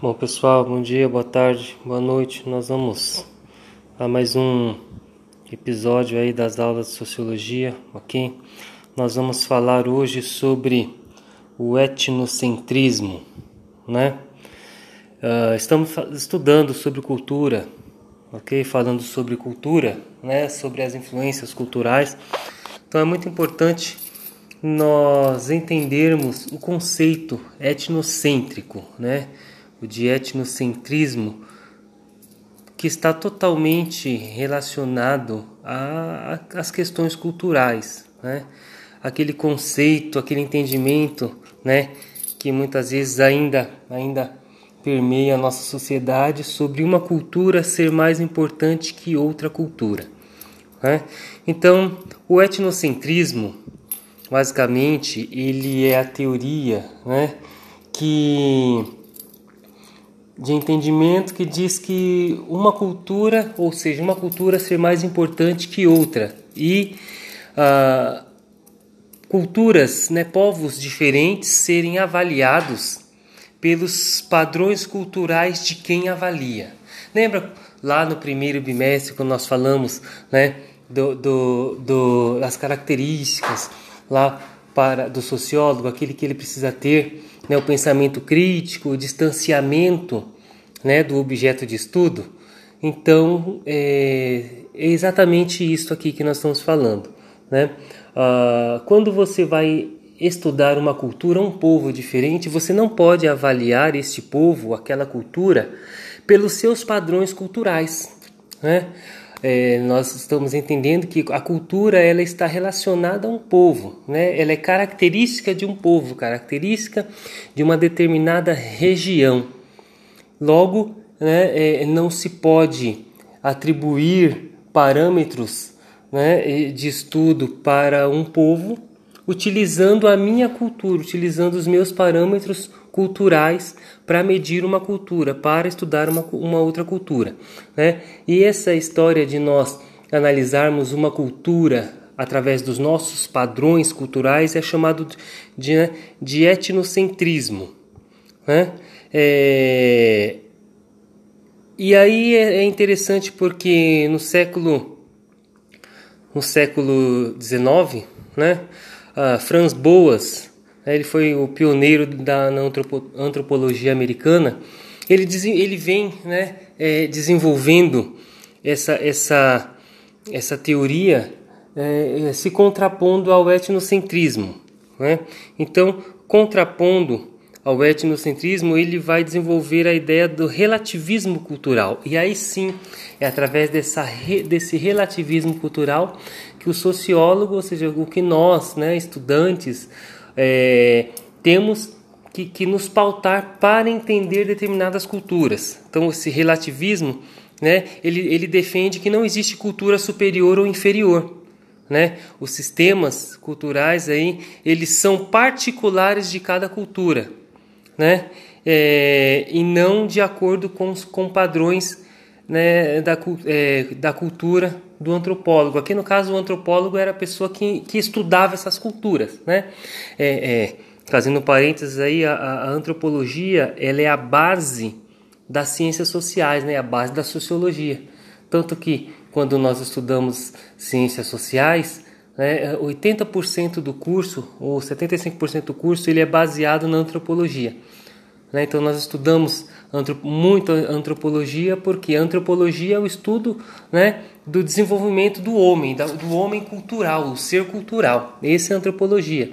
Bom, pessoal, bom dia, boa tarde, boa noite. Nós vamos a mais um episódio aí das aulas de sociologia, ok? Nós vamos falar hoje sobre o etnocentrismo, né? Uh, estamos estudando sobre cultura, ok? Falando sobre cultura, né? Sobre as influências culturais. Então é muito importante nós entendermos o conceito etnocêntrico, né? O de etnocentrismo, que está totalmente relacionado às questões culturais, né? aquele conceito, aquele entendimento né? que muitas vezes ainda, ainda permeia a nossa sociedade sobre uma cultura ser mais importante que outra cultura. Né? Então, o etnocentrismo, basicamente, ele é a teoria né? que de entendimento que diz que uma cultura, ou seja, uma cultura ser mais importante que outra e ah, culturas, né, povos diferentes serem avaliados pelos padrões culturais de quem avalia. Lembra lá no primeiro bimestre quando nós falamos, né, do, do, do das características lá para do sociólogo, aquele que ele precisa ter né, o pensamento crítico, o distanciamento né, do objeto de estudo. Então, é, é exatamente isso aqui que nós estamos falando. Né? Ah, quando você vai estudar uma cultura, um povo diferente, você não pode avaliar este povo, aquela cultura, pelos seus padrões culturais. Né? É, nós estamos entendendo que a cultura ela está relacionada a um povo, né? ela é característica de um povo, característica de uma determinada região. Logo, né, é, não se pode atribuir parâmetros né, de estudo para um povo utilizando a minha cultura, utilizando os meus parâmetros culturais para medir uma cultura, para estudar uma, uma outra cultura. Né? E essa história de nós analisarmos uma cultura através dos nossos padrões culturais é chamado de, né, de etnocentrismo. Né? É... E aí é, é interessante porque no século no século XIX, né, Franz Boas, né, ele foi o pioneiro da antropologia americana. Ele, ele vem né, é, desenvolvendo essa, essa, essa teoria é, se contrapondo ao etnocentrismo. Né? Então, contrapondo ao etnocentrismo, ele vai desenvolver a ideia do relativismo cultural. E aí sim, é através dessa, desse relativismo cultural que o sociólogo, ou seja, o que nós, né, estudantes, é, temos que, que nos pautar para entender determinadas culturas. Então, esse relativismo, né, ele, ele defende que não existe cultura superior ou inferior. Né? Os sistemas culturais aí, eles são particulares de cada cultura né? É, e não de acordo com, com padrões né, da, é, da cultura do antropólogo. Aqui no caso, o antropólogo era a pessoa que, que estudava essas culturas. Né? É, é, fazendo parênteses aí, a, a, antropologia ela é a base das ciências sociais, né? a base da sociologia. Tanto que quando nós estudamos ciências sociais, né, 80% do curso, ou 75% do curso, ele é baseado na antropologia. Né? Então nós estudamos muito antropologia porque antropologia é o estudo né, do desenvolvimento do homem, do homem cultural, o ser cultural. Essa é a antropologia.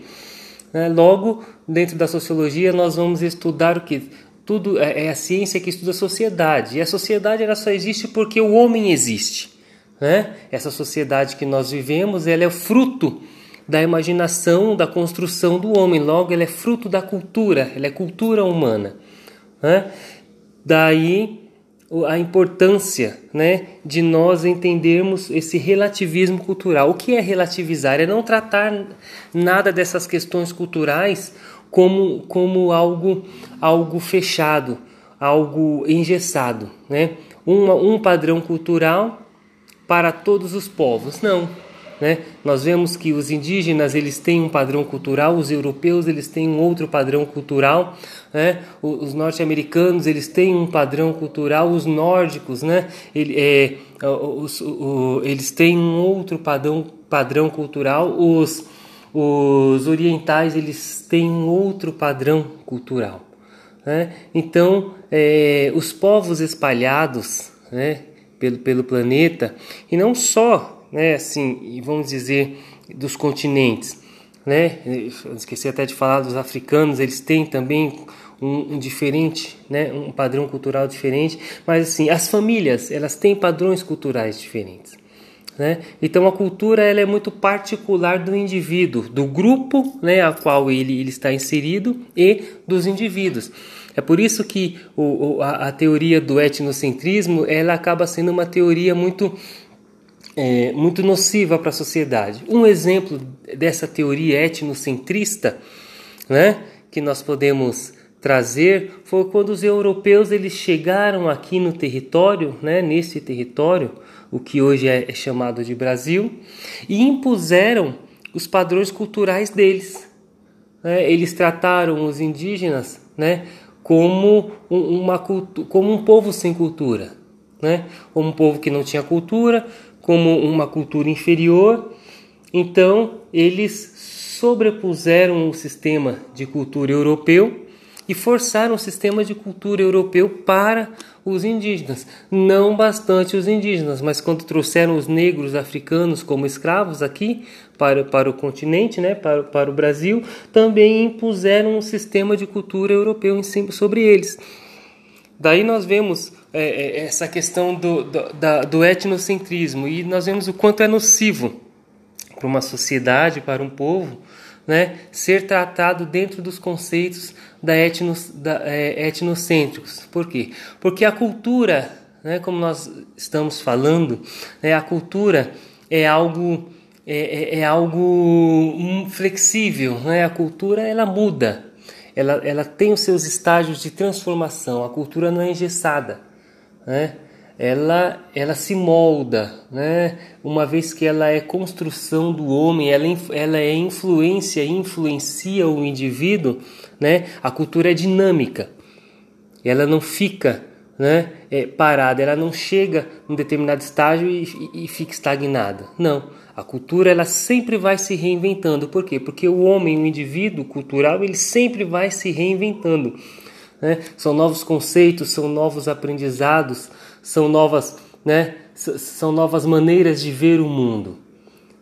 Né? Logo, dentro da sociologia, nós vamos estudar o que? Tudo é, é a ciência que estuda a sociedade. E a sociedade ela só existe porque o homem existe. Né? Essa sociedade que nós vivemos ela é fruto da imaginação, da construção do homem. Logo, ela é fruto da cultura, ela é cultura humana. Né? Daí a importância né, de nós entendermos esse relativismo cultural. O que é relativizar? É não tratar nada dessas questões culturais como, como algo, algo fechado, algo engessado. Né? Um, um padrão cultural para todos os povos. Não. Né? Nós vemos que os indígenas eles têm um padrão cultural, os europeus eles têm um outro padrão cultural, né? os norte-americanos eles têm um padrão cultural, os nórdicos, né? Ele, é, os, o, eles têm um outro padrão, padrão cultural, os, os orientais eles têm um outro padrão cultural. Né? Então, é, os povos espalhados né, pelo, pelo planeta, e não só né, assim, vamos dizer, dos continentes, né? Esqueci até de falar dos africanos, eles têm também um, um, diferente, né, um padrão cultural diferente, mas assim, as famílias, elas têm padrões culturais diferentes. Né? Então a cultura ela é muito particular do indivíduo, do grupo né, a qual ele, ele está inserido e dos indivíduos. É por isso que o, a, a teoria do etnocentrismo ela acaba sendo uma teoria muito é, muito nociva para a sociedade. Um exemplo dessa teoria etnocentrista, né, que nós podemos trazer, foi quando os europeus eles chegaram aqui no território, né, nesse território, o que hoje é, é chamado de Brasil, e impuseram os padrões culturais deles. Né? Eles trataram os indígenas, né, como uma como um povo sem cultura, né? Como um povo que não tinha cultura, como uma cultura inferior. Então, eles sobrepuseram o sistema de cultura europeu e forçaram o sistema de cultura europeu para os indígenas. Não bastante os indígenas, mas quando trouxeram os negros africanos como escravos aqui para, para o continente, né, para, para o Brasil, também impuseram um sistema de cultura europeu em cima, sobre eles. Daí nós vemos é, é, essa questão do, do, da, do etnocentrismo e nós vemos o quanto é nocivo para uma sociedade, para um povo, né, ser tratado dentro dos conceitos da etnos, da, é, etnocêntricos. Por quê? Porque a cultura, né, como nós estamos falando, né, a cultura é algo é, é, é algo flexível, né? a cultura ela muda, ela, ela tem os seus estágios de transformação, a cultura não é engessada né? ela, ela se molda, né? uma vez que ela é construção do homem, ela, ela é influência, influencia o indivíduo, né? a cultura é dinâmica, ela não fica né, é, parada, ela não chega num determinado estágio e, e, e fica estagnada. Não, a cultura ela sempre vai se reinventando. Por quê? Porque o homem, o indivíduo cultural, ele sempre vai se reinventando. Né? São novos conceitos, são novos aprendizados, são novas, né? são novas maneiras de ver o mundo.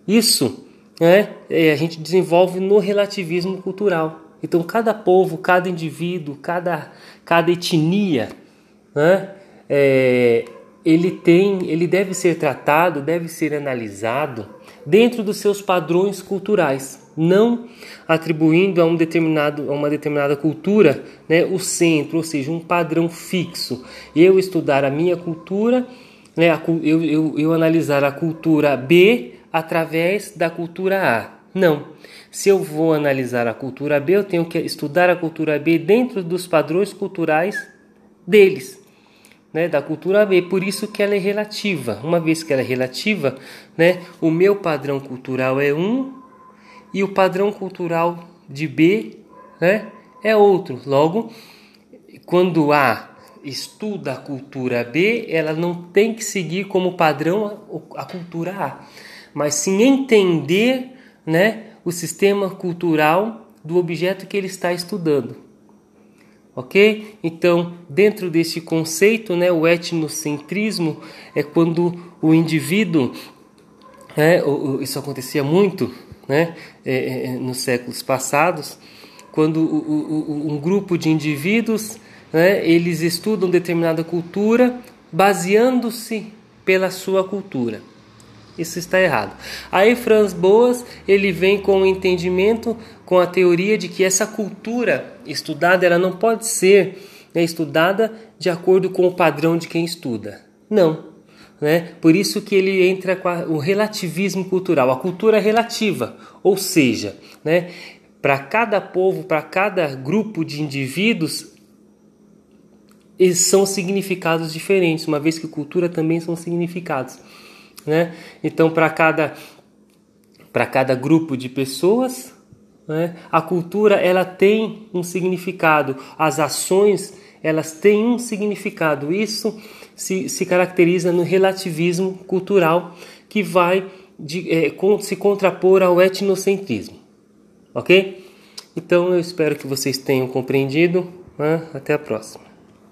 Isso né? É, a gente desenvolve no relativismo cultural. Então, cada povo, cada indivíduo, cada, cada etnia, né? É, ele tem, ele deve ser tratado, deve ser analisado dentro dos seus padrões culturais não atribuindo a, um determinado, a uma determinada cultura né, o centro, ou seja, um padrão fixo. Eu estudar a minha cultura, né, eu, eu, eu analisar a cultura B através da cultura A. Não. Se eu vou analisar a cultura B, eu tenho que estudar a cultura B dentro dos padrões culturais deles. Né, da cultura B, por isso que ela é relativa. Uma vez que ela é relativa, né, o meu padrão cultural é um e o padrão cultural de B né, é outro. Logo, quando A estuda a cultura B, ela não tem que seguir como padrão a, cultura A, mas sim entender né, o sistema cultural do objeto que ele está estudando. Ok? Então, dentro desse conceito, né, o etnocentrismo é quando o indivíduo, né, isso acontecia muito né, é, é, é, nos séculos passados, quando um grupo de indivíduos né, eles estudam determinada cultura baseando-se pela sua cultura. Isso está errado. Aí Franz Boas ele vem com o entendimento, com a teoria de que essa cultura estudada ela não pode ser né, estudada de acordo com o padrão de quem estuda. Não, né? Por isso que ele entra com a, o relativismo cultural, a cultura relativa, ou seja, né, para cada povo, para cada grupo de indivíduos, eles são significados diferentes, uma vez que cultura também são significados. Né? Então, para cada para cada grupo de pessoas. Né? A cultura ela tem um significado, as ações elas têm um significado. Isso se, se caracteriza no relativismo cultural que vai de, é, com, se contrapor ao etnocentrismo. Ok? Então eu espero que vocês tenham compreendido. Né? Até a próxima.